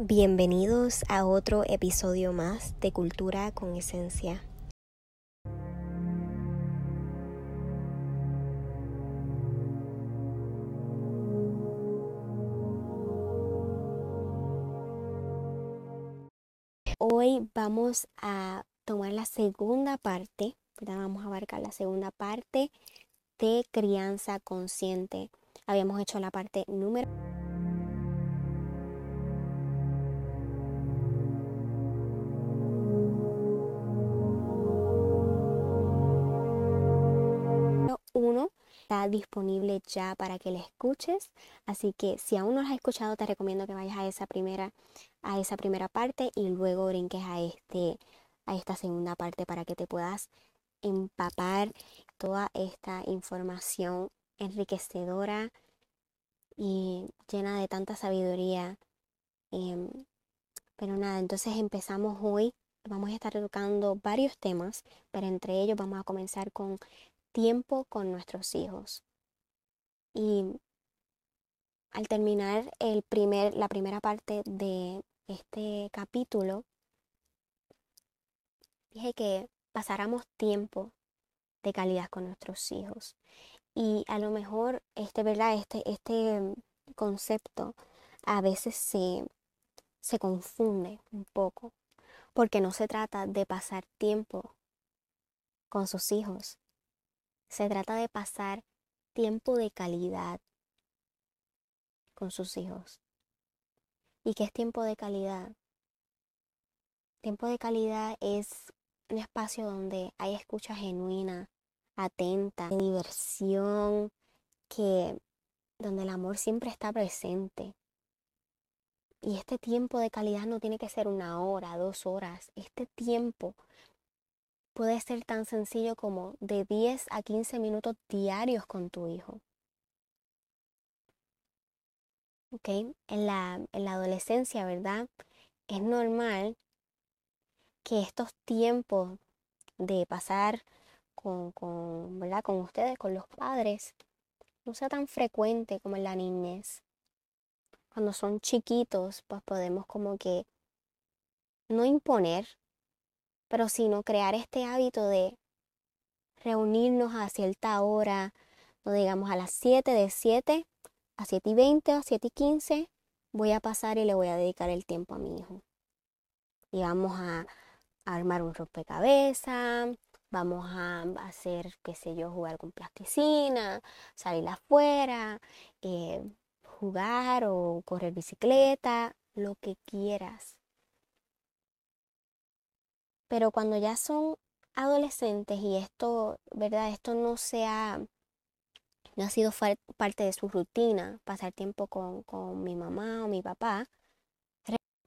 Bienvenidos a otro episodio más de Cultura con Esencia. Hoy vamos a tomar la segunda parte, vamos a abarcar la segunda parte de crianza consciente. Habíamos hecho la parte número está disponible ya para que la escuches. Así que si aún no la has escuchado, te recomiendo que vayas a esa primera, a esa primera parte y luego brinques a, este, a esta segunda parte para que te puedas empapar toda esta información enriquecedora y llena de tanta sabiduría. Em, pero nada, entonces empezamos hoy. Vamos a estar tocando varios temas, pero entre ellos vamos a comenzar con tiempo con nuestros hijos. Y al terminar el primer, la primera parte de este capítulo, dije que pasáramos tiempo de calidad con nuestros hijos. Y a lo mejor este, ¿verdad? Este, este concepto a veces se, se confunde un poco, porque no se trata de pasar tiempo con sus hijos, se trata de pasar tiempo de calidad con sus hijos. ¿Y qué es tiempo de calidad? Tiempo de calidad es un espacio donde hay escucha genuina, atenta, diversión, que donde el amor siempre está presente. Y este tiempo de calidad no tiene que ser una hora, dos horas. Este tiempo puede ser tan sencillo como de 10 a 15 minutos diarios con tu hijo. ¿Ok? En la, en la adolescencia, ¿verdad? Es normal que estos tiempos de pasar con, con, ¿verdad? con ustedes, con los padres, no sea tan frecuente como en la niñez. Cuando son chiquitos, pues podemos como que no imponer, pero sino crear este hábito de reunirnos a cierta hora, no digamos a las 7, de 7 a 7 y 20 a 7 y 15, voy a pasar y le voy a dedicar el tiempo a mi hijo. Y vamos a, armar un rompecabezas, vamos a hacer, qué sé yo, jugar con plasticina, salir afuera, eh, jugar o correr bicicleta, lo que quieras. Pero cuando ya son adolescentes y esto, ¿verdad? Esto no se ha, no ha sido parte de su rutina, pasar tiempo con, con mi mamá o mi papá,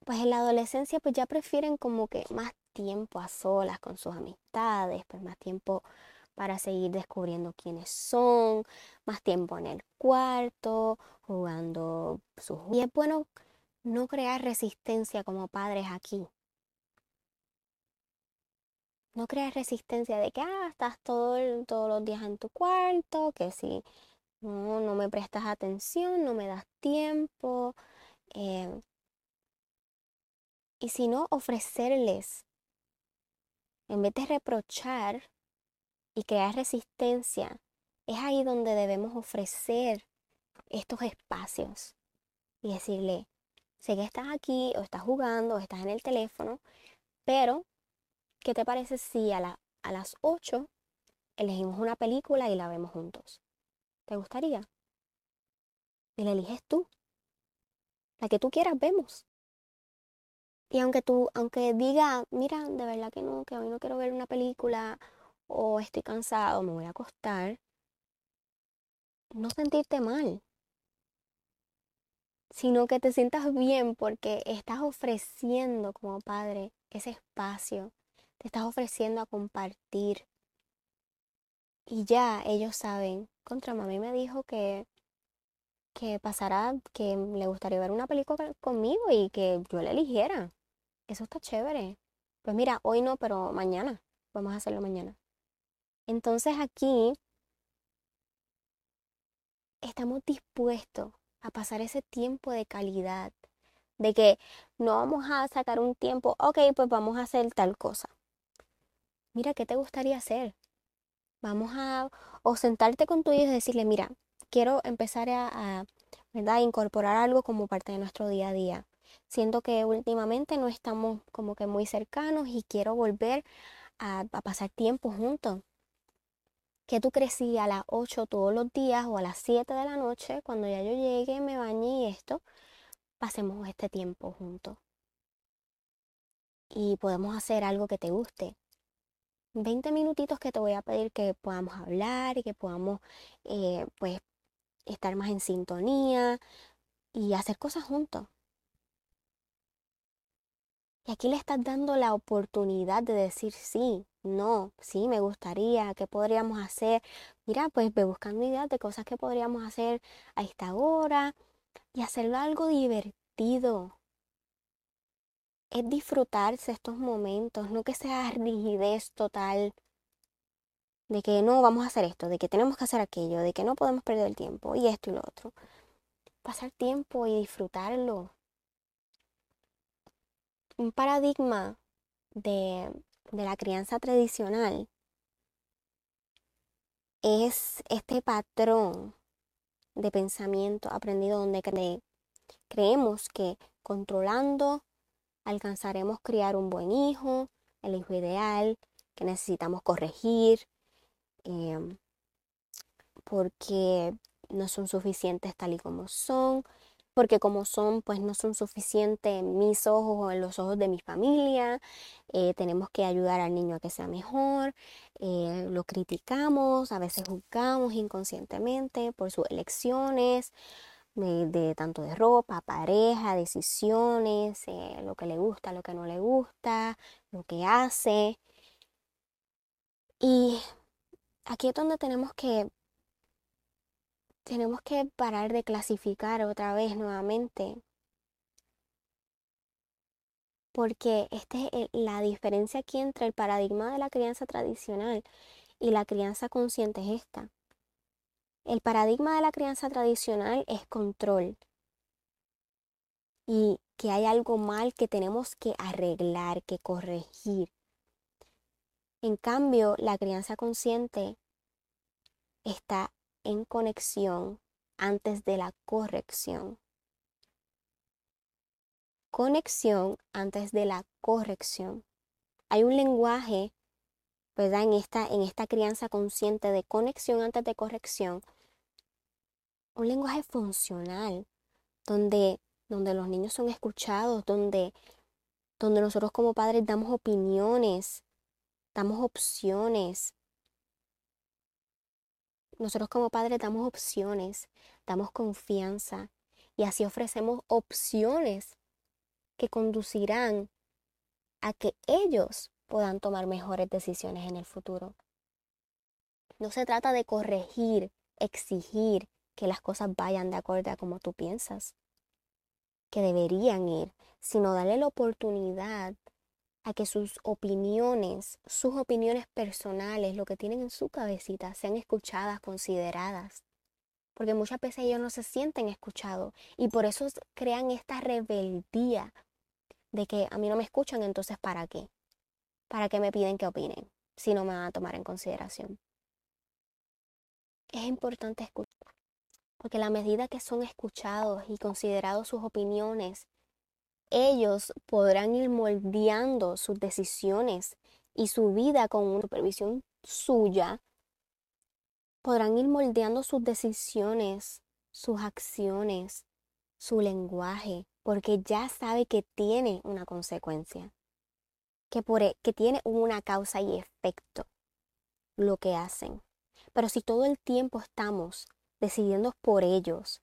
pues en la adolescencia pues ya prefieren como que más tiempo a solas con sus amistades, pues más tiempo para seguir descubriendo quiénes son, más tiempo en el cuarto, jugando sus... Y es bueno no crear resistencia como padres aquí, no creas resistencia de que ah, estás todo, todos los días en tu cuarto, que si no, no me prestas atención, no me das tiempo. Eh, y si no, ofrecerles, en vez de reprochar y crear resistencia, es ahí donde debemos ofrecer estos espacios y decirle, sé que estás aquí o estás jugando o estás en el teléfono, pero ¿Qué te parece si a, las 8 elegimos una película y la vemos juntos? ¿Te gustaría? Y la eliges tú. La que tú quieras vemos. Y aunque tú, aunque diga, mira, de verdad que no, que hoy no quiero ver una película o estoy cansado, me voy a acostar, no sentirte mal, sino que te sientas bien porque estás ofreciendo como padre ese espacio te estás ofreciendo a compartir. Y ya ellos saben, contra mami me dijo que, que pasará, que le gustaría ver una película conmigo y que yo la eligiera. Eso está chévere. Pues mira, hoy no, pero mañana. Vamos a hacerlo mañana. Entonces aquí estamos dispuestos a pasar ese tiempo de calidad. De que no vamos a sacar un tiempo, ok, pues vamos a hacer tal cosa. Mira, ¿qué te gustaría hacer? Vamos a, o sentarte con tu hijo y decirle, mira, quiero empezar a, ¿verdad? incorporar algo como parte de nuestro día a día. Siento que últimamente no estamos como que muy cercanos y quiero volver a, pasar tiempo juntos. Que tú crecí a las 8 todos los días o a las 7 de la noche, cuando ya yo llegue, me bañe y esto, pasemos este tiempo juntos. Y podemos hacer algo que te guste. 20 minutitos que te voy a pedir que podamos hablar y que podamos eh, pues estar más en sintonía y hacer cosas juntos. Y aquí le estás dando la oportunidad de decir sí, no, sí, me gustaría, ¿qué podríamos hacer? Mira, pues ve buscando ideas de cosas que podríamos hacer a esta hora y hacerlo algo divertido. Es disfrutarse estos momentos, no que sea rigidez total de que no vamos a hacer esto, de que tenemos que hacer aquello, de que no podemos perder el tiempo y esto y lo otro. Pasar tiempo y disfrutarlo. Un paradigma de, de la crianza tradicional es este patrón de pensamiento aprendido donde creemos que controlando alcanzaremos criar un buen hijo, el hijo ideal, que necesitamos corregir, Em, porque no son suficientes tal y como son, porque como son, pues no son suficientes en mis ojos o en los ojos de mi familia. Eh, tenemos que ayudar al niño a que sea mejor. Eh, lo criticamos, a veces juzgamos inconscientemente por sus elecciones, de, tanto de ropa, pareja, decisiones, eh, lo que le gusta, lo que no le gusta, lo que hace. Y aquí es donde tenemos que tenemos que parar de clasificar otra vez nuevamente. Porque esta es la diferencia aquí entre el paradigma de la crianza tradicional y la crianza consciente es esta. El paradigma de la crianza tradicional es control. Y que hay algo mal que tenemos que arreglar, que corregir. En cambio, la crianza consciente está en conexión antes de la corrección. Conexión antes de la corrección. Hay un lenguaje, ¿verdad? En esta, en esta crianza consciente de conexión antes de corrección. Un lenguaje funcional, donde, donde los niños son escuchados, donde, donde nosotros como padres damos opiniones, damos opciones. Nosotros como padres damos opciones, damos confianza y así ofrecemos opciones que conducirán a que ellos puedan tomar mejores decisiones en el futuro. No se trata de corregir, exigir que las cosas vayan de acuerdo a como tú piensas que deberían ir, sino darle la oportunidad a que sus opiniones, sus opiniones personales, lo que tienen en su cabecita, sean escuchadas, consideradas. Porque muchas veces ellos no se sienten escuchados y por eso crean esta rebeldía de que a mí no me escuchan, entonces ¿para qué? ¿Para qué me piden que opinen si no me van a tomar en consideración? Es importante escuchar, porque la medida que son escuchados y considerados sus opiniones, ellos podrán ir moldeando sus decisiones y su vida con una supervisión suya, podrán ir moldeando sus decisiones, sus acciones, su lenguaje, porque ya sabe que tiene una consecuencia, e, que tiene una causa y efecto lo que hacen. Pero si todo el tiempo estamos decidiendo por ellos,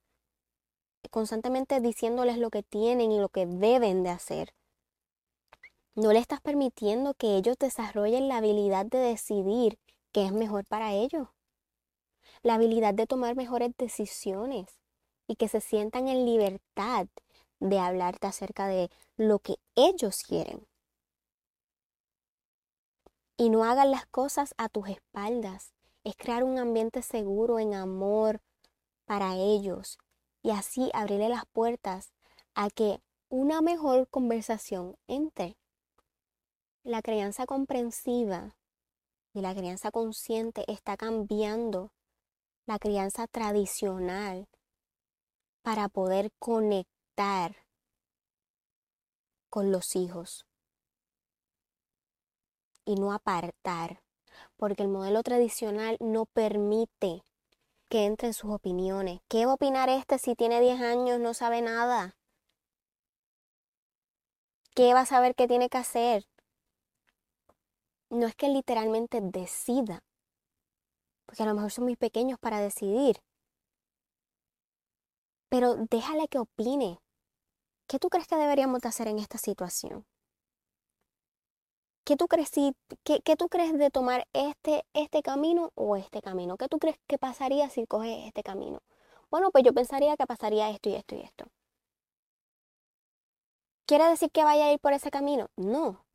constantemente diciéndoles lo que tienen y lo que deben de hacer. No le estás permitiendo que ellos desarrollen la habilidad de decidir qué es mejor para ellos. La habilidad de tomar mejores decisiones y que se sientan en libertad de hablarte acerca de lo que ellos quieren. Y no hagan las cosas a tus espaldas. Es crear un ambiente seguro en amor para ellos, y así abrirle las puertas a que una mejor conversación entre la crianza comprensiva y la crianza consciente está cambiando la crianza tradicional para poder conectar con los hijos y no apartar, porque el modelo tradicional no permite que entren sus opiniones. ¿Qué va a opinar este si tiene 10 años, no sabe nada? ¿Qué va a saber qué tiene que hacer? No es que literalmente decida, porque a lo mejor son muy pequeños para decidir, pero déjale que opine. ¿Qué tú crees que deberíamos de hacer en esta situación? ¿Qué tú crees, qué, tú crees de tomar este, este camino o este camino? ¿Qué tú crees que pasaría si coges este camino? Bueno, pues yo pensaría que pasaría esto y esto y esto. ¿Quiere decir que vaya a ir por ese camino? No.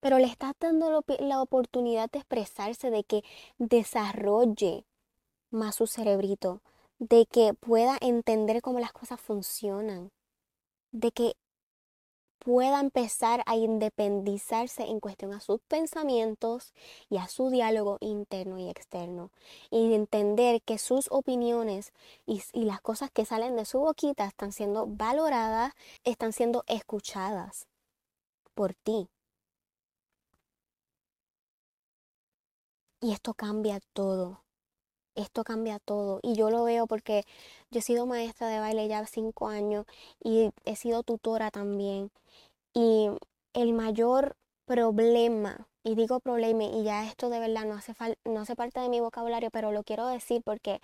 Pero le estás dando la oportunidad de expresarse, de que desarrolle más su cerebrito, de que pueda entender cómo las cosas funcionan, de que pueda empezar a independizarse en cuestión a sus pensamientos y a su diálogo interno y externo. Y entender que sus opiniones y, y, las cosas que salen de su boquita están siendo valoradas, están siendo escuchadas por ti. Y esto cambia todo. Esto cambia todo. Y yo lo veo porque yo he sido maestra de baile ya cinco años y he sido tutora también. Y el mayor problema, y digo problema, y ya esto de verdad no hace, no hace parte de mi vocabulario, pero lo quiero decir porque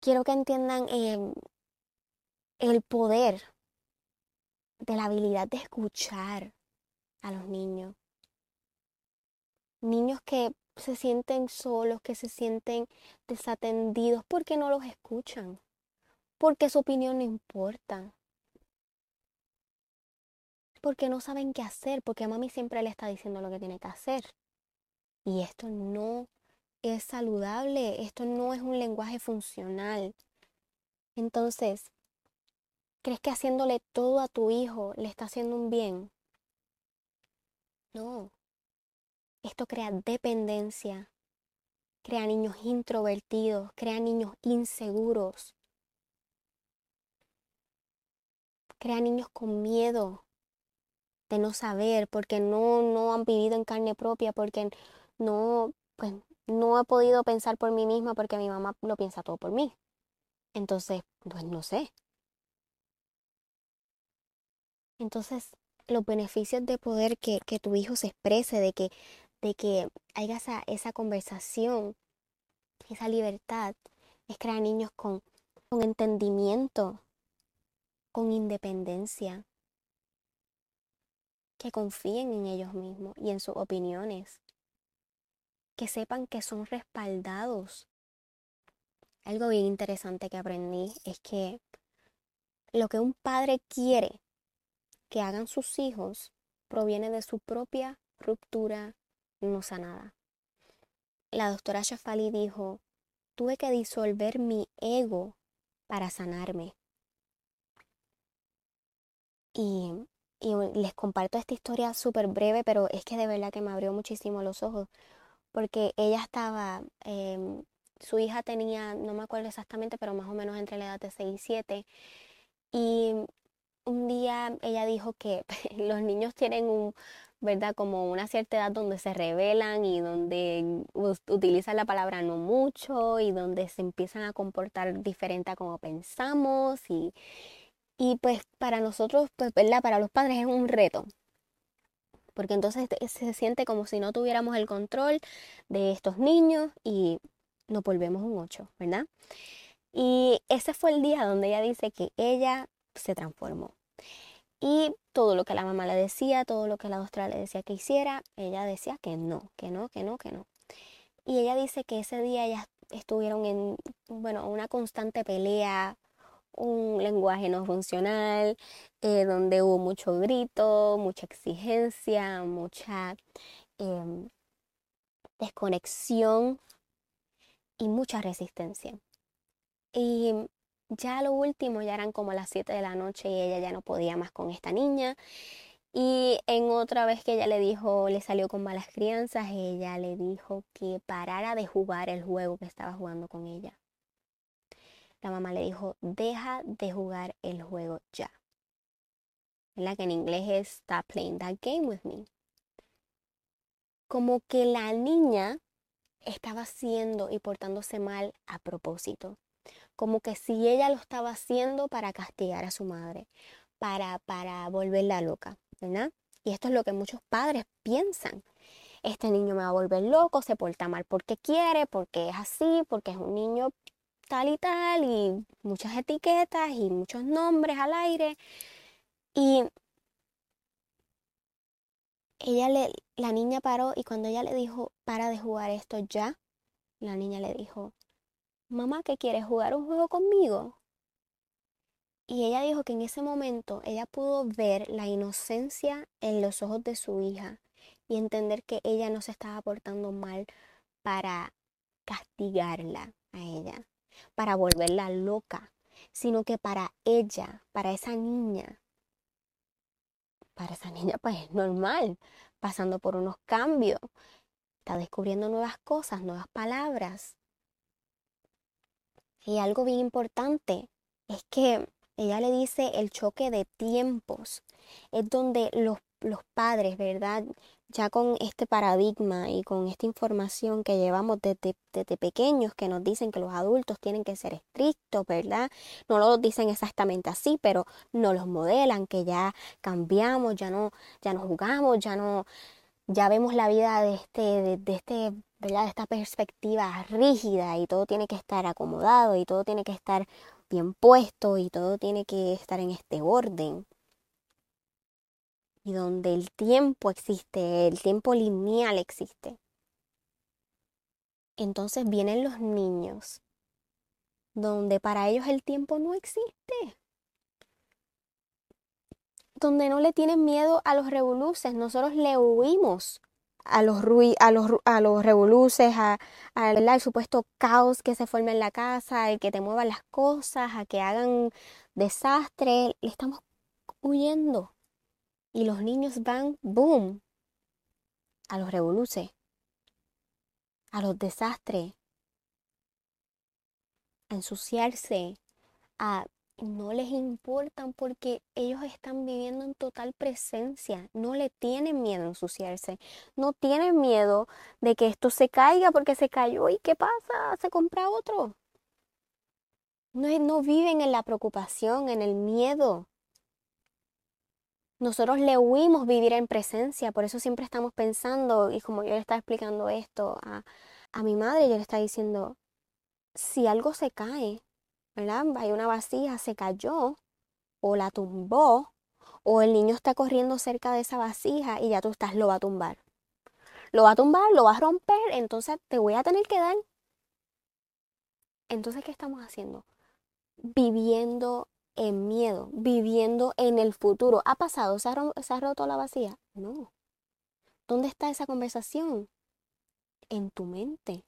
quiero que entiendan em, el poder de la habilidad de escuchar a los niños. Niños que se sienten solos, que se sienten desatendidos porque no los escuchan, porque su opinión no importa, porque no saben qué hacer, porque mami siempre le está diciendo lo que tiene que hacer. Y esto no es saludable, esto no es un lenguaje funcional. Entonces, ¿crees que haciéndole todo a tu hijo le está haciendo un bien? No. Esto crea dependencia, crea niños introvertidos, crea niños inseguros, crea niños con miedo, de no saber, porque no, no han vivido en carne propia, porque no, pues, no he podido pensar por mí misma porque mi mamá lo piensa todo por mí. Entonces, pues no sé. Entonces, los beneficios de poder que, que tu hijo se exprese, de que, de que haya esa, esa conversación, esa libertad, es crear niños con, con entendimiento, con independencia, que confíen en ellos mismos y en sus opiniones, que sepan que son respaldados. Algo bien interesante que aprendí es que lo que un padre quiere que hagan sus hijos proviene de su propia ruptura no sanada. La doctora Shafali dijo, tuve que disolver mi ego para sanarme. Y y les comparto esta historia súper breve, pero es que de verdad que me abrió muchísimo los ojos, porque ella estaba, em, su hija tenía, no me acuerdo exactamente, pero más o menos entre la edad de 6 y 7, y un día ella dijo que los niños tienen un, ¿verdad? Como una cierta edad donde se revelan y donde utilizan la palabra no mucho y donde se empiezan a comportar diferente a como pensamos y, y pues para nosotros, pues, ¿verdad? Para los padres es un reto. Porque entonces se siente como si no tuviéramos el control de estos niños y nos volvemos un 8, ¿verdad? Y ese fue el día donde ella dice que ella se transformó. Y todo lo que la mamá le decía, todo lo que la doctora le decía que hiciera, ella decía que no, que no, que no, que no. Y ella dice que ese día ellas estuvieron en, bueno, una constante pelea un lenguaje no funcional, eh, donde hubo mucho grito, mucha exigencia, mucha em, desconexión y mucha resistencia. Ya lo último, ya eran como las 7 de la noche y ella ya no podía más con esta niña. Y en otra vez que ella le dijo, le salió con malas crianzas, ella le dijo que parara de jugar el juego que estaba jugando con ella. La mamá le dijo, deja de jugar el juego ya. la Que en inglés es stop playing that game with me. Como que la niña estaba haciendo y portándose mal a propósito. Como que si ella lo estaba haciendo para castigar a su madre, para, para volverla loca, ¿verdad? Y esto es lo que muchos padres piensan. Este niño me va a volver loco, se porta mal porque quiere, porque es así, porque es un niño tal y tal, y muchas etiquetas y muchos nombres al aire. Y ella le, la niña paró y cuando ella le dijo, para de jugar esto ya, la niña le dijo, mamá, ¿qué quieres jugar un juego conmigo? Y ella dijo que en ese momento ella pudo ver la inocencia en los ojos de su hija y entender que ella no se estaba portando mal para castigarla a ella, para volverla loca, sino que para ella, para esa niña, para esa niña pues es normal, pasando por unos cambios, está descubriendo nuevas cosas, nuevas palabras. Y algo bien importante es que ella le dice el choque de tiempos, es donde los, los padres, ¿verdad? ya con este paradigma y con esta información que llevamos desde, pequeños que nos dicen que los adultos tienen que ser estrictos, ¿verdad? No lo dicen exactamente así, pero no los modelan, que ya cambiamos, ya no, ya no jugamos, ya no, ya vemos la vida de este, de, este, ¿verdad? Esta perspectiva rígida y todo tiene que estar acomodado y todo tiene que estar bien puesto y todo tiene que estar en este orden y donde el tiempo existe, el tiempo lineal existe. Entonces vienen los niños, donde para ellos el tiempo no existe, donde no le tienen miedo a los revoluces, nosotros le huimos a los, a los, a los revoluces, a, supuesto caos que se forma en la casa, el que te muevan las cosas, a que hagan desastre, le estamos huyendo. Y los niños van, boom, a los revoluces, a los desastres, a ensuciarse, a no les importan porque ellos están viviendo en total presencia, no le tienen miedo a ensuciarse, no tienen miedo de que esto se caiga porque se cayó y qué pasa, se compra otro. No, no viven en la preocupación, en el miedo. Nosotros le huimos vivir en presencia, por eso siempre estamos pensando, y como yo le estaba explicando esto a, a mi madre, yo le estaba diciendo, si algo se cae, ¿verdad? Hay una vasija, se cayó, o la tumbó, o el niño está corriendo cerca de esa vasija y ya tú estás, lo va a tumbar. Lo va a tumbar, lo va a romper, entonces te voy a tener que dar. Entonces, ¿qué estamos haciendo? Viviendo en miedo, viviendo en el futuro. ¿Ha pasado? ¿Se ha, roto la vacía? No. ¿Dónde está esa conversación? En tu mente.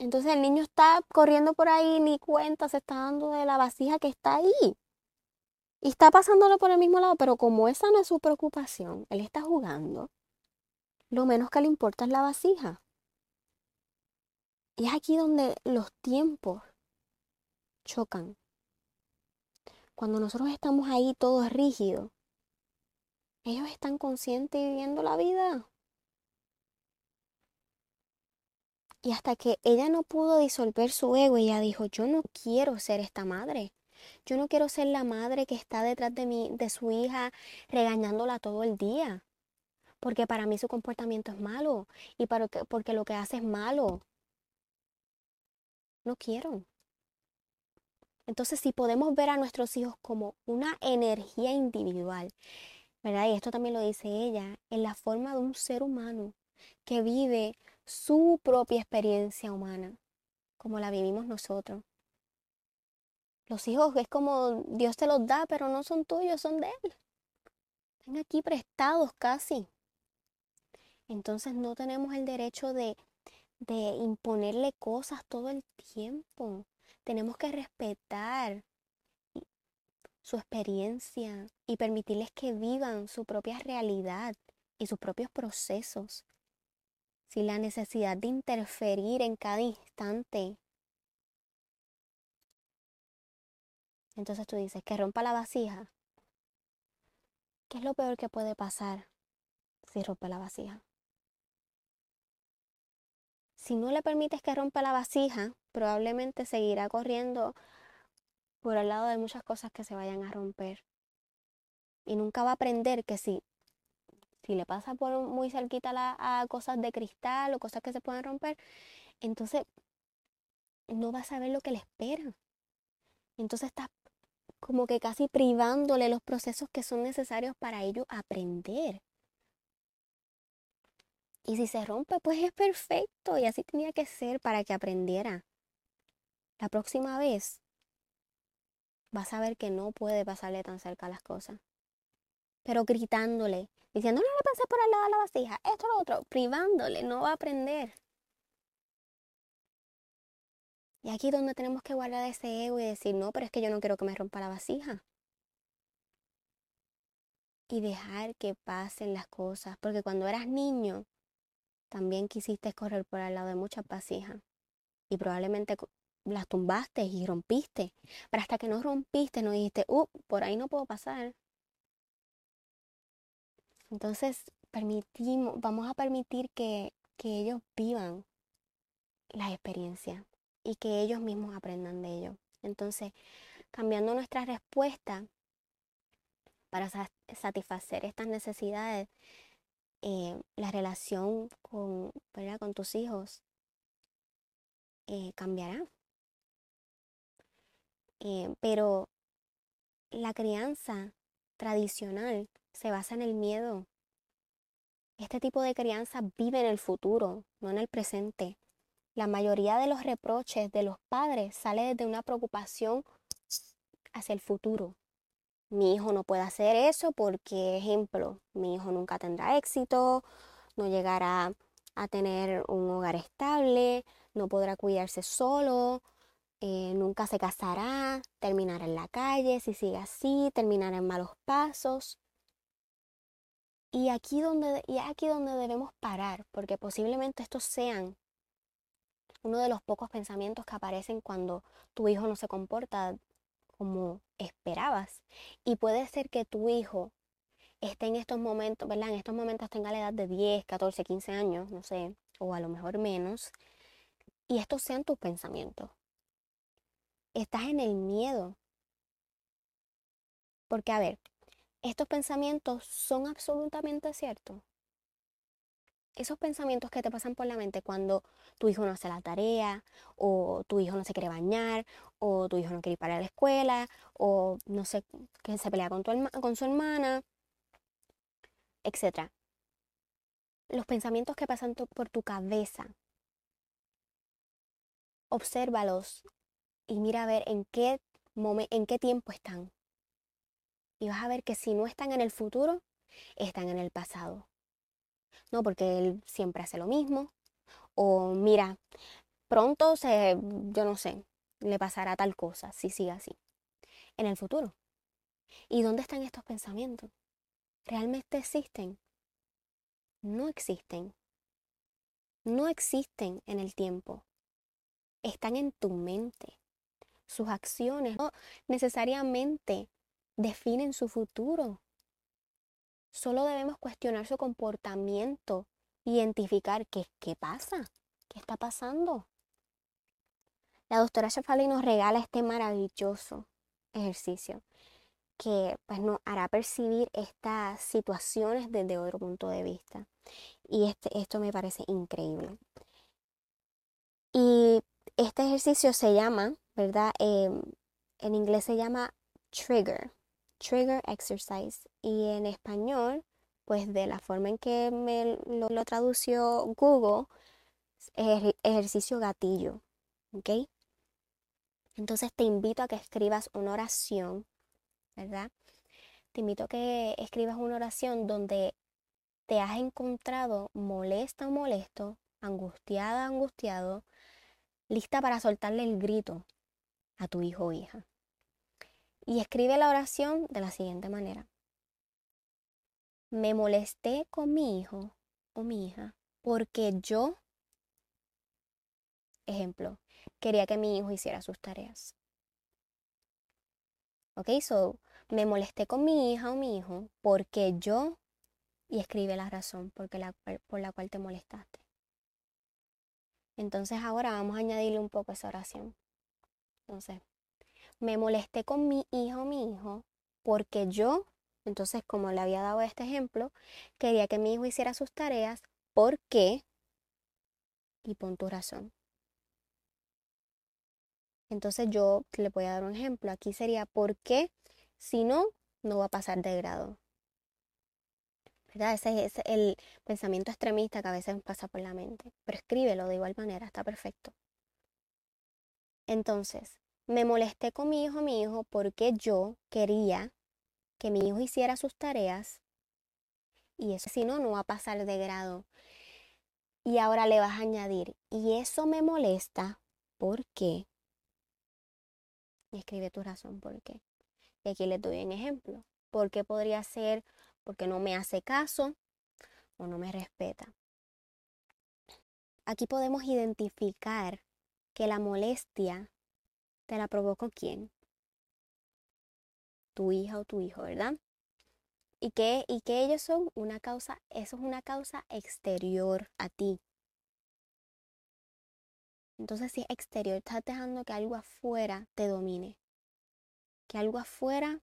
Entonces el niño está corriendo por ahí, ni cuenta, se está dando de la vasija que está ahí. Y está pasándolo por el mismo lado, pero como esa no es su preocupación, él está jugando, lo menos que le importa es la vasija. Y es aquí donde los tiempos chocan. Cuando nosotros estamos ahí todos rígidos, ellos están conscientes y viviendo la vida. Y hasta que ella no pudo disolver su ego, ella dijo, yo no quiero ser esta madre. Yo no quiero ser la madre que está detrás de, mí, de su hija regañándola todo el día. Porque para mí su comportamiento es malo y para porque lo que hace es malo. No quiero. Entonces, si podemos ver a nuestros hijos como una energía individual, ¿verdad? Y esto también lo dice ella, en la forma de un ser humano que vive su propia experiencia humana, como la vivimos nosotros. Los hijos es como Dios te los da, pero no son tuyos, son de Él. Están aquí prestados casi. Entonces no tenemos el derecho de, de imponerle cosas todo el tiempo tenemos que respetar su experiencia y permitirles que vivan su propia realidad y sus propios procesos, sin la necesidad de interferir en cada instante. Entonces tú dices que rompa la vasija. ¿Qué es lo peor que puede pasar si rompe la vasija? Si no le permites que rompa la vasija, probablemente seguirá corriendo por el lado de muchas cosas que se vayan a romper. Y nunca va a aprender que si, si le pasa por muy cerquita a cosas de cristal o cosas que se pueden romper, entonces no va a saber lo que le espera. Entonces estás como que casi privándole los procesos que son necesarios para ello aprender. Y si se rompe, pues es perfecto y así tenía que ser para que aprendiera. La próxima vez vas a ver que no puede pasarle tan cerca las cosas. Pero gritándole, diciendo, no le pases por al lado de la vasija, esto, lo otro, privándole, no va a aprender. Y aquí es donde tenemos que guardar ese ego y decir, no, pero es que yo no quiero que me rompa la vasija. Y dejar que pasen las cosas, porque cuando eras niño, también quisiste correr por al lado de muchas vasijas. Y probablemente las tumbaste y rompiste. Pero hasta que no rompiste, no dijiste, uh, por ahí no puedo pasar. Entonces, permitimos, vamos a permitir que, que ellos vivan la experiencia y que ellos mismos aprendan de ello. Entonces, cambiando nuestra respuesta para satisfacer estas necesidades, eh, la relación con, con tus hijos eh, cambiará. Eh, pero la crianza tradicional se basa en el miedo. Este tipo de crianza vive en el futuro, no en el presente. La mayoría de los reproches de los padres sale desde una preocupación hacia el futuro. Mi hijo no puede hacer eso porque, ejemplo, mi hijo nunca tendrá éxito, no llegará a tener un hogar estable, no podrá cuidarse solo, eh, nunca se casará, terminará en la calle, si sigue así, terminará en malos pasos. Y aquí donde, y aquí donde debemos parar, porque posiblemente estos sean uno de los pocos pensamientos que aparecen cuando tu hijo no se comporta como esperabas. Y puede ser que tu hijo esté en estos momentos, ¿verdad? En estos momentos tenga la edad de 10, 14, 15 años, no sé, o a lo mejor menos, y estos sean tus pensamientos. Estás en el miedo. Porque, a ver, estos pensamientos son absolutamente ciertos esos pensamientos que te pasan por la mente cuando tu hijo no hace la tarea, o tu hijo no se quiere bañar, o tu hijo no quiere ir para la escuela, o no sé, que se pelea con, con su hermana, etc. Los pensamientos que pasan por tu cabeza, obsérvalos y mira a ver en qué, en qué tiempo están. Y vas a ver que si no están en el futuro, están en el pasado no, porque él siempre hace lo mismo. O mira, pronto se, yo no sé, le pasará tal cosa si sigue así. En el futuro. ¿Y dónde están estos pensamientos? ¿Realmente existen? No existen. No existen en el tiempo. Están en tu mente. Sus acciones no necesariamente definen su futuro. Solo debemos cuestionar su comportamiento, identificar qué, qué pasa, qué está pasando. La doctora Shafali nos regala este maravilloso ejercicio que pues, nos hará percibir estas situaciones desde otro punto de vista. Y este, esto me parece increíble. Y este ejercicio se llama, ¿verdad? Em, en inglés se llama trigger. Trigger Exercise. Y en español, pues de la forma en que me lo, tradució Google, ejercicio gatillo. ¿Ok? Entonces te invito a que escribas una oración, ¿verdad? Te invito a que escribas una oración donde te has encontrado molesta o molesto, angustiada, angustiado, lista para soltarle el grito a tu hijo o hija. Y escribe la oración de la siguiente manera. Me molesté con mi hijo o mi hija porque yo, ejemplo, quería que mi hijo hiciera sus tareas. Ok, so me molesté con mi hija o mi hijo porque yo, y escribe la razón porque la, por la cual te molestaste. Entonces ahora vamos a añadirle un poco esa oración. Entonces, me molesté con mi hijo mi hijo porque yo, entonces como le había dado este ejemplo, quería que mi hijo hiciera sus tareas porque, y pon tu razón. Entonces yo le voy a dar un ejemplo. Aquí sería porque, si no, no va a pasar de grado. ¿verdad? Ese es el pensamiento extremista que a veces pasa por la mente. Pero escríbelo de igual manera, está perfecto. Entonces, me molesté con mi hijo, mi hijo, porque yo quería que mi hijo hiciera sus tareas y eso si no, no va a pasar de grado. Y ahora le vas a añadir, y eso me molesta porque, y escribe tu razón por qué. Y aquí le doy un ejemplo. Porque podría ser porque no me hace caso o no me respeta. Aquí podemos identificar que la molestia te la provocó quién? Tu hija o tu hijo, ¿verdad? Y que, y ellos son una causa, eso es una causa exterior a ti. Entonces, si es exterior, estás dejando que algo afuera te domine. Que algo afuera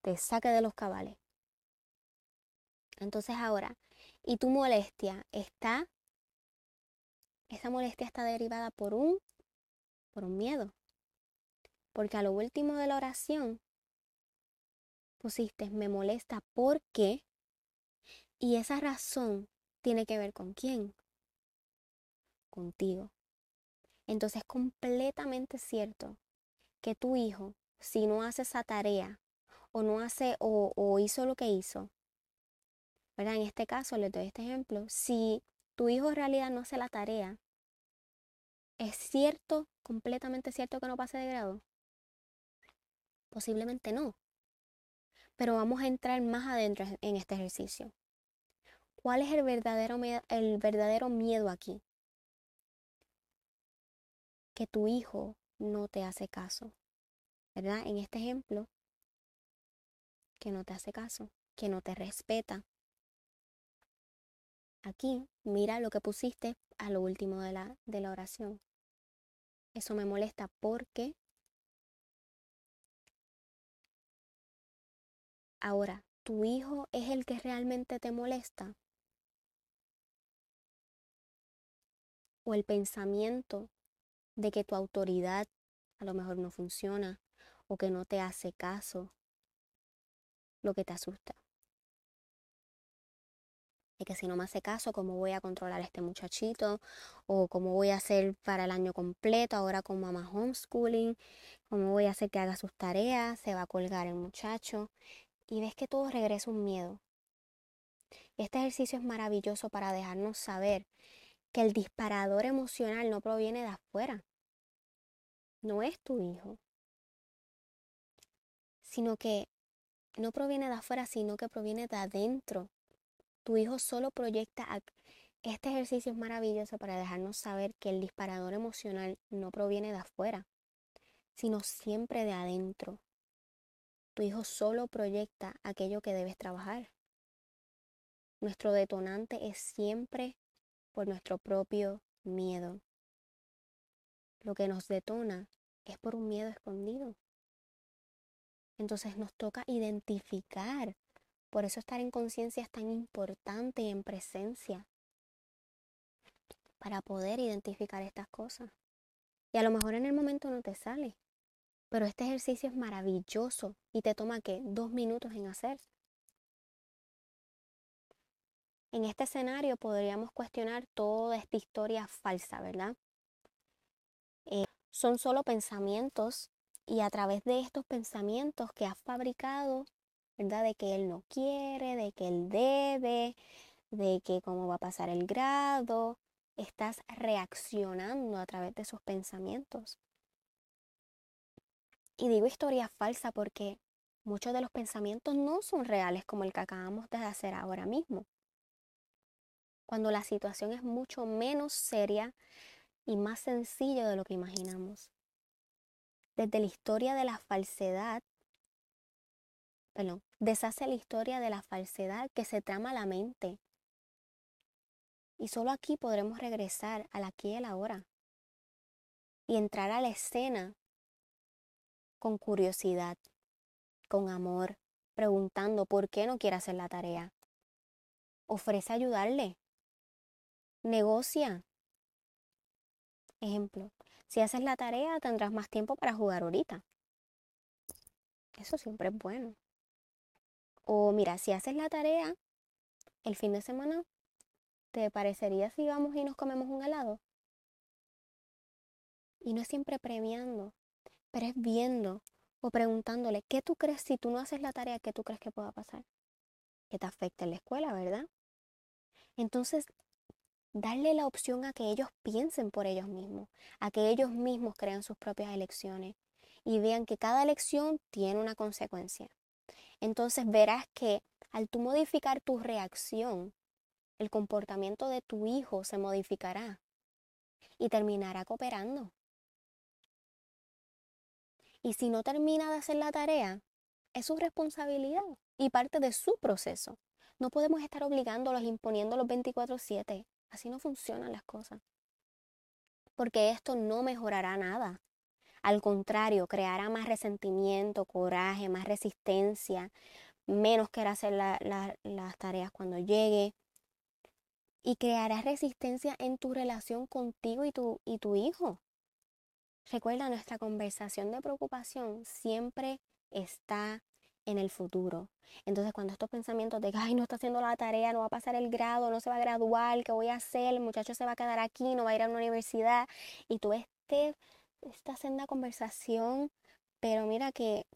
te saque de los cabales. Entonces ahora, ¿y tu molestia está? Esa molestia está derivada por un, por un miedo. Porque a lo último de la oración pusiste me molesta porque y esa razón tiene que ver con quién? Contigo. Entonces es completamente cierto que tu hijo, si no hace esa tarea o no hace o, o hizo lo que hizo, en este caso, le doy este ejemplo. Si tu hijo en realidad no hace la tarea, ¿es cierto, completamente cierto que no pase de grado? Posiblemente no. Pero vamos a entrar más adentro en este ejercicio. ¿Cuál es el verdadero, el verdadero miedo aquí? Que tu hijo no te hace caso. ¿Verdad? En este ejemplo, que no te hace caso, que no te respeta, Aquí, mira lo que pusiste a lo último de la, de la oración. Eso me molesta porque ahora, ¿tu hijo es el que realmente te molesta? ¿O el pensamiento de que tu autoridad a lo mejor no funciona o que no te hace caso? Lo que te asusta de que si no me hace caso, ¿cómo voy a controlar a este muchachito? O cómo voy a hacer para el año completo, ahora con mamá homeschooling, cómo voy a hacer que haga sus tareas, se va a colgar el muchacho. Y ves que todo regresa un miedo. Este ejercicio es maravilloso para dejarnos saber que el disparador emocional no proviene de afuera. No es tu hijo. Sino que no proviene de afuera, sino que proviene de adentro tu hijo solo proyecta... Este ejercicio es maravilloso para dejarnos saber que el disparador emocional no proviene de afuera, sino siempre de adentro. Tu hijo solo proyecta aquello que debes trabajar. Nuestro detonante es siempre por nuestro propio miedo. Lo que nos detona es por un miedo escondido. Entonces nos toca identificar por eso estar en conciencia es tan importante y en presencia para poder identificar estas cosas. Y a lo mejor en el momento no te sale, pero este ejercicio es maravilloso y te toma que dos minutos en hacer. En este escenario podríamos cuestionar toda esta historia falsa, ¿verdad? Eh, son solo pensamientos y a través de estos pensamientos que has fabricado ¿verdad? De que él no quiere, de que él debe, de que cómo va a pasar el grado. Estás reaccionando a través de esos pensamientos. Y digo historia falsa porque muchos de los pensamientos no son reales como el que acabamos de hacer ahora mismo. Cuando la situación es mucho menos seria y más sencilla de lo que imaginamos. Desde la historia de la falsedad, perdón, deshace la historia de la falsedad que se trama la mente. Y solo aquí podremos regresar al aquí y el ahora y entrar a la escena con curiosidad, con amor, preguntando por qué no quiere hacer la tarea. Ofrece ayudarle. Negocia. Ejemplo, si haces la tarea tendrás más tiempo para jugar ahorita. Eso siempre es bueno. O mira, si haces la tarea el fin de semana, ¿te parecería si vamos y nos comemos un helado? Y no es siempre premiando, pero es viendo o preguntándole, ¿qué tú crees si tú no haces la tarea? ¿Qué tú crees que pueda pasar? Que te afecte en la escuela, ¿verdad? Entonces, darle la opción a que ellos piensen por ellos mismos, a que ellos mismos crean sus propias elecciones y vean que cada elección tiene una consecuencia. Entonces verás que al tú modificar tu reacción, el comportamiento de tu hijo se modificará y terminará cooperando. Y si no termina de hacer la tarea, es su responsabilidad y parte de su proceso. No podemos estar obligándolos, imponiéndolos 24/7. Así no funcionan las cosas. Porque esto no mejorará nada. Al contrario, creará más resentimiento, coraje, más resistencia, menos querer hacer las tareas cuando llegue. Y creará resistencia en tu relación contigo y tu, y tu hijo. Recuerda, nuestra conversación de preocupación siempre está en el futuro. Entonces, cuando estos pensamientos de ay, no está haciendo la tarea, no va a pasar el grado, no se va a graduar, ¿qué voy a hacer? El muchacho se va a quedar aquí, no va a ir a una universidad. Y tú este, esta senda conversación, pero mira que,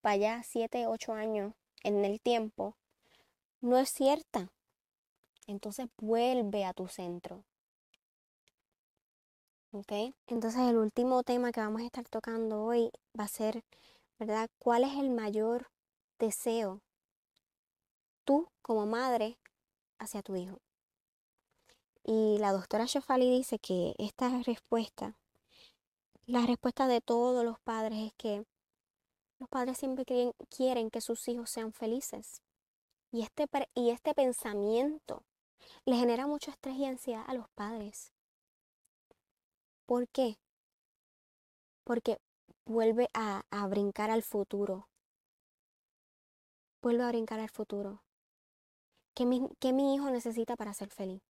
para allá, siete, ocho años en el tiempo, no es cierta. Entonces, vuelve a tu centro. Entonces el último tema que vamos a estar tocando hoy va a ser, ¿verdad? ¿Cuál es el mayor deseo tú como madre hacia tu hijo? Y la doctora Shofali dice que esta respuesta, la respuesta de todos los padres es que los padres siempre quieren, que sus hijos sean felices. Y este, y este pensamiento le genera mucho estrés y ansiedad a los padres. ¿Por qué? Porque vuelve a, brincar al futuro. Vuelve a brincar al futuro. ¿Qué mi, mi hijo necesita para ser feliz?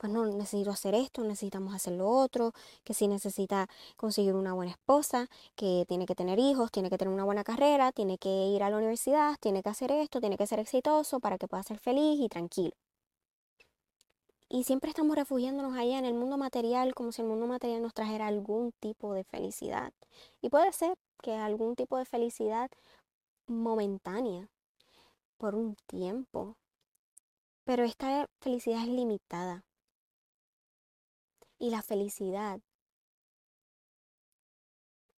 pues no necesito hacer esto, necesitamos hacer lo otro, que si necesita conseguir una buena esposa, que tiene que tener hijos, tiene que tener una buena carrera, tiene que ir a la universidad, tiene que hacer esto, tiene que ser exitoso para que pueda ser feliz y tranquilo. Y siempre estamos refugiándonos allá en el mundo material como si el mundo material nos trajera algún tipo de felicidad. Y puede ser que algún tipo de felicidad momentánea, por un tiempo. Pero esta felicidad es limitada. Y la felicidad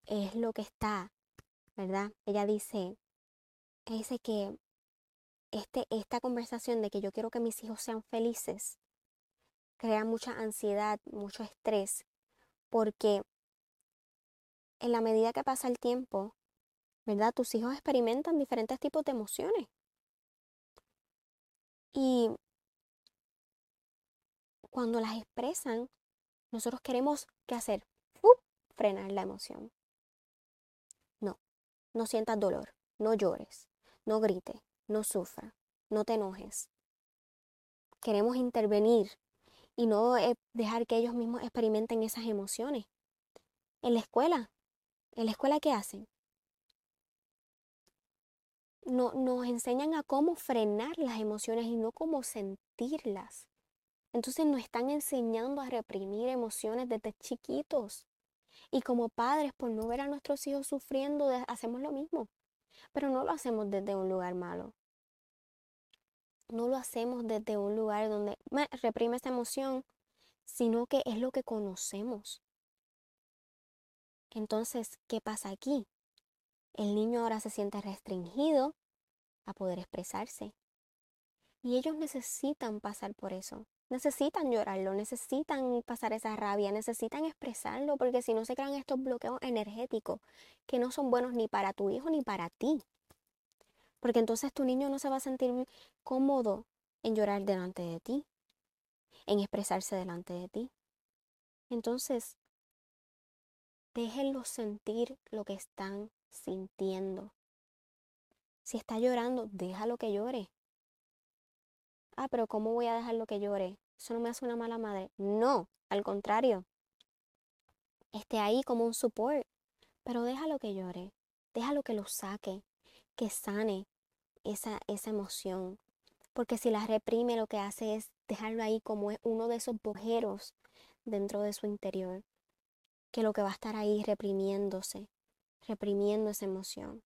es lo que está, ¿verdad? Ella dice, dice que este, esta conversación de que yo quiero que mis hijos sean felices crea mucha ansiedad, mucho estrés, porque en la medida que pasa el tiempo, ¿verdad? Tus hijos experimentan diferentes tipos de emociones. Y cuando las expresan, nosotros queremos qué hacer? frenar la emoción. No, no sientas dolor, no llores, no grites, no sufra, no te enojes. Queremos intervenir y no eh, dejar que ellos mismos experimenten esas emociones. En la escuela, en la escuela ¿qué hacen? No, nos enseñan a cómo frenar las emociones y no cómo sentirlas. Entonces nos están enseñando a reprimir emociones desde chiquitos. Y como padres, por no ver a nuestros hijos sufriendo, hacemos lo mismo. Pero no lo hacemos desde un lugar malo no lo hacemos desde un lugar donde me reprime esa emoción, sino que es lo que conocemos. Entonces, ¿qué pasa aquí? El niño ahora se siente restringido a poder expresarse. Y ellos necesitan pasar por eso. Necesitan llorarlo, necesitan pasar esa rabia, necesitan expresarlo, porque si no se crean estos bloqueos energéticos que no son buenos ni para tu hijo ni para ti. Porque entonces tu niño no se va a sentir cómodo en llorar delante de ti, en expresarse delante de ti. Entonces, déjenlos sentir lo que están sintiendo. Si está llorando, déjalo que llore. Ah, pero ¿cómo voy a dejarlo que llore? Eso no me hace una mala madre. No, al contrario. Esté ahí como un support, pero déjalo que llore. Déjalo que lo saque, que sane esa, esa emoción. Porque si la reprime, lo que hace es dejarlo ahí como uno de esos bojeros dentro de su interior. Que lo que va a estar ahí reprimiéndose, reprimiendo esa emoción.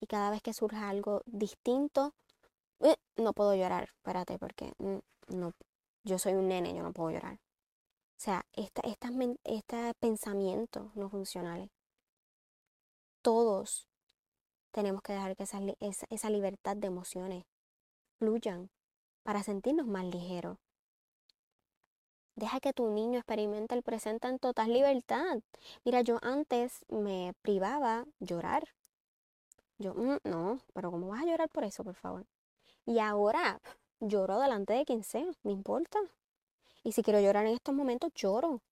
Y cada vez que surja algo distinto, eh, no puedo llorar, espérate, porque mm, no, yo soy un nene, yo no puedo llorar. O sea, esta, estos pensamientos no funcionales. Todos tenemos que dejar que esa, esa libertad de emociones fluyan para sentirnos más ligeros. Deja que tu niño experimente el presente en total libertad. Mira, yo antes me privaba llorar. Yo, mm, no, pero ¿cómo vas a llorar por eso, por favor? Y ahora lloro delante de quien sea, me importa. Y si quiero llorar en estos momentos, lloro.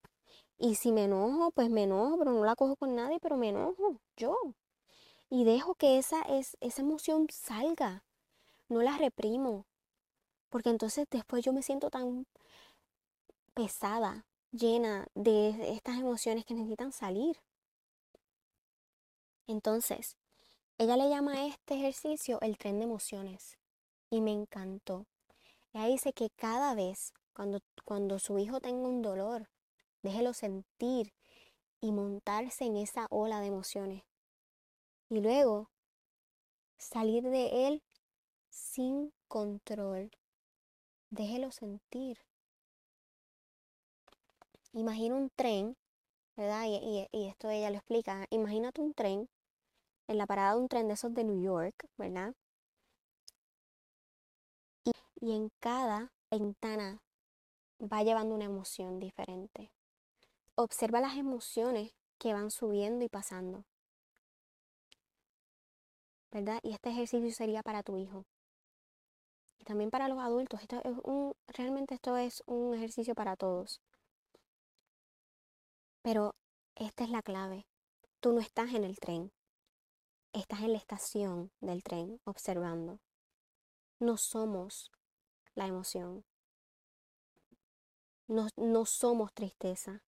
Y si me enojo, pues me enojo, pero no la cojo con nadie, pero me enojo, yo. Y dejo que esa, es, esa emoción salga. No la reprimo. Porque entonces después yo me siento tan pesada, llena de estas emociones que necesitan salir. Entonces, ella le llama a este ejercicio el tren de emociones y me encantó. Ella dice que cada vez cuando, cuando su hijo tenga un dolor, déjelo sentir y montarse en esa ola de emociones. Y luego salir de él sin control. Déjelo sentir. Imagina un tren, ¿verdad? Y, y, esto ella lo explica. Imagínate un tren, en la parada de un tren de esos de New York, ¿verdad? y en cada ventana va llevando una emoción diferente. Observa las emociones que van subiendo y pasando. ¿Verdad? Y este ejercicio sería para tu hijo. Y también para los adultos. Esto es un, realmente esto es un ejercicio para todos. Pero esta es la clave. Tú no estás en el tren. Estás en la estación del tren observando. No somos la emoción. No, no somos tristeza,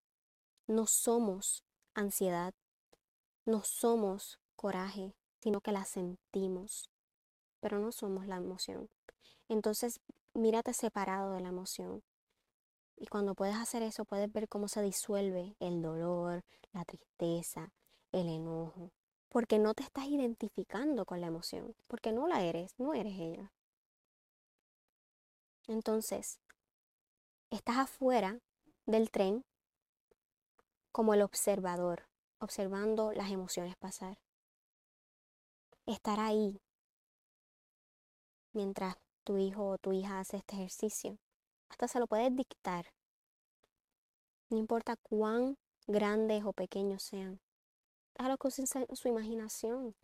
no somos ansiedad, no somos coraje, sino que la sentimos, pero no somos la emoción. Entonces, mírate separado de la emoción. Y cuando puedes hacer eso, puedes ver cómo se disuelve el dolor, la tristeza, el enojo. Porque no te estás identificando con la emoción, porque no la eres, no eres ella. Entonces, estás afuera del tren como el observador, observando las emociones pasar. Estar ahí mientras tu hijo o tu hija hace este ejercicio. Hasta se lo puedes dictar. No importa cuán grandes o pequeños sean. Déjalo que usen su imaginación.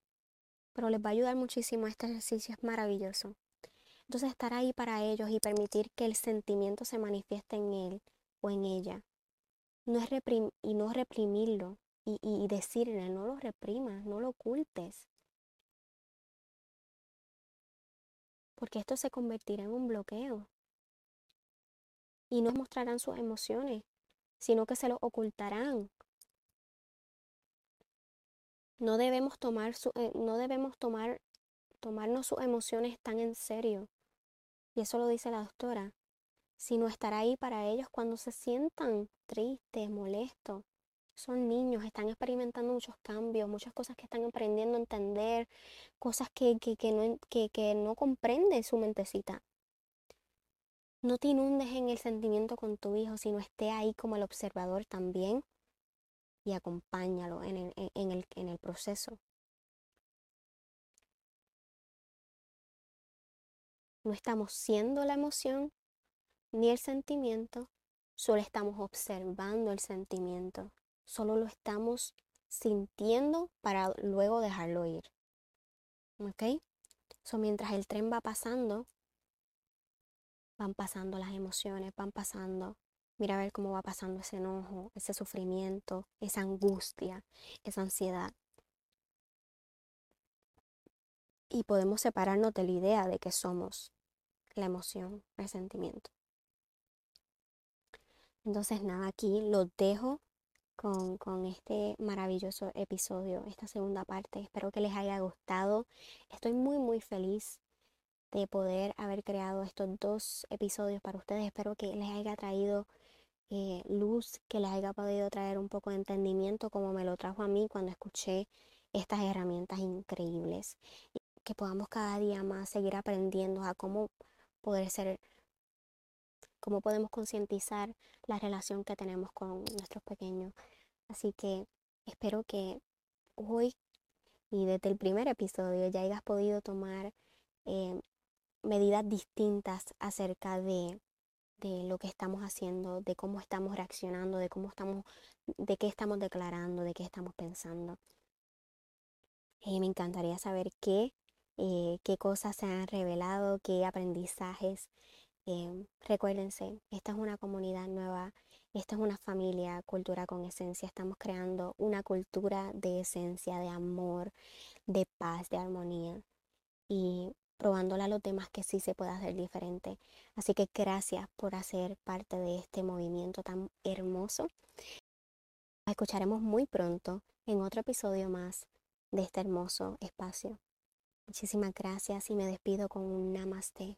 Pero les va a ayudar muchísimo. Este ejercicio es maravilloso. Entonces estar ahí para ellos y permitir que el sentimiento se manifieste en él o en ella. No es y no reprimirlo y, y decirle, no lo reprimas, no lo ocultes. Porque esto se convertirá en un bloqueo. Y no mostrarán sus emociones, sino que se lo ocultarán. No debemos tomar su, eh, no debemos tomar tomarnos sus emociones tan en serio y eso lo dice la doctora, sino estar ahí para ellos cuando se sientan tristes, molestos. Son niños, están experimentando muchos cambios, muchas cosas que están aprendiendo a entender, cosas que, que, que no, que, que no comprende su mentecita. No te inundes en el sentimiento con tu hijo, sino esté ahí como el observador también. y acompáñalo en el, en el, en el proceso. No estamos siendo la emoción ni el sentimiento, solo estamos observando el sentimiento, solo lo estamos sintiendo para luego dejarlo ir. ¿Ok? So, mientras el tren va pasando, van pasando las emociones, van pasando. Mira a ver cómo va pasando ese enojo, ese sufrimiento, esa angustia, esa ansiedad. Y podemos separarnos de la idea de que somos la emoción, el sentimiento. Entonces nada, aquí los dejo con, con, este maravilloso episodio, esta segunda parte. Espero que les haya gustado. Estoy muy, muy feliz de poder haber creado estos dos episodios para ustedes. Espero que les haya traído eh, luz, que les haya podido traer un poco de entendimiento como me lo trajo a mí cuando escuché estas herramientas increíbles. Que podamos cada día más seguir aprendiendo a cómo poder ser, cómo podemos concientizar la relación que tenemos con nuestros pequeños. Así que espero que hoy y desde el primer episodio ya hayas podido tomar eh, medidas distintas acerca de, de lo que estamos haciendo, de cómo estamos reaccionando, de cómo estamos, de qué estamos declarando, de qué estamos pensando. Y me encantaría saber qué, eh, qué cosas se han revelado, qué aprendizajes. Eh, recuérdense, esta es una comunidad nueva, esta es una familia, cultura con esencia. Estamos creando una cultura de esencia, de amor, de paz, de armonía. Y probándole a los demás que sí se puede hacer diferente. Así que gracias por hacer parte de este movimiento tan hermoso. escucharemos muy pronto en otro episodio más de este hermoso espacio. Muchísimas gracias y me despido con un namaste.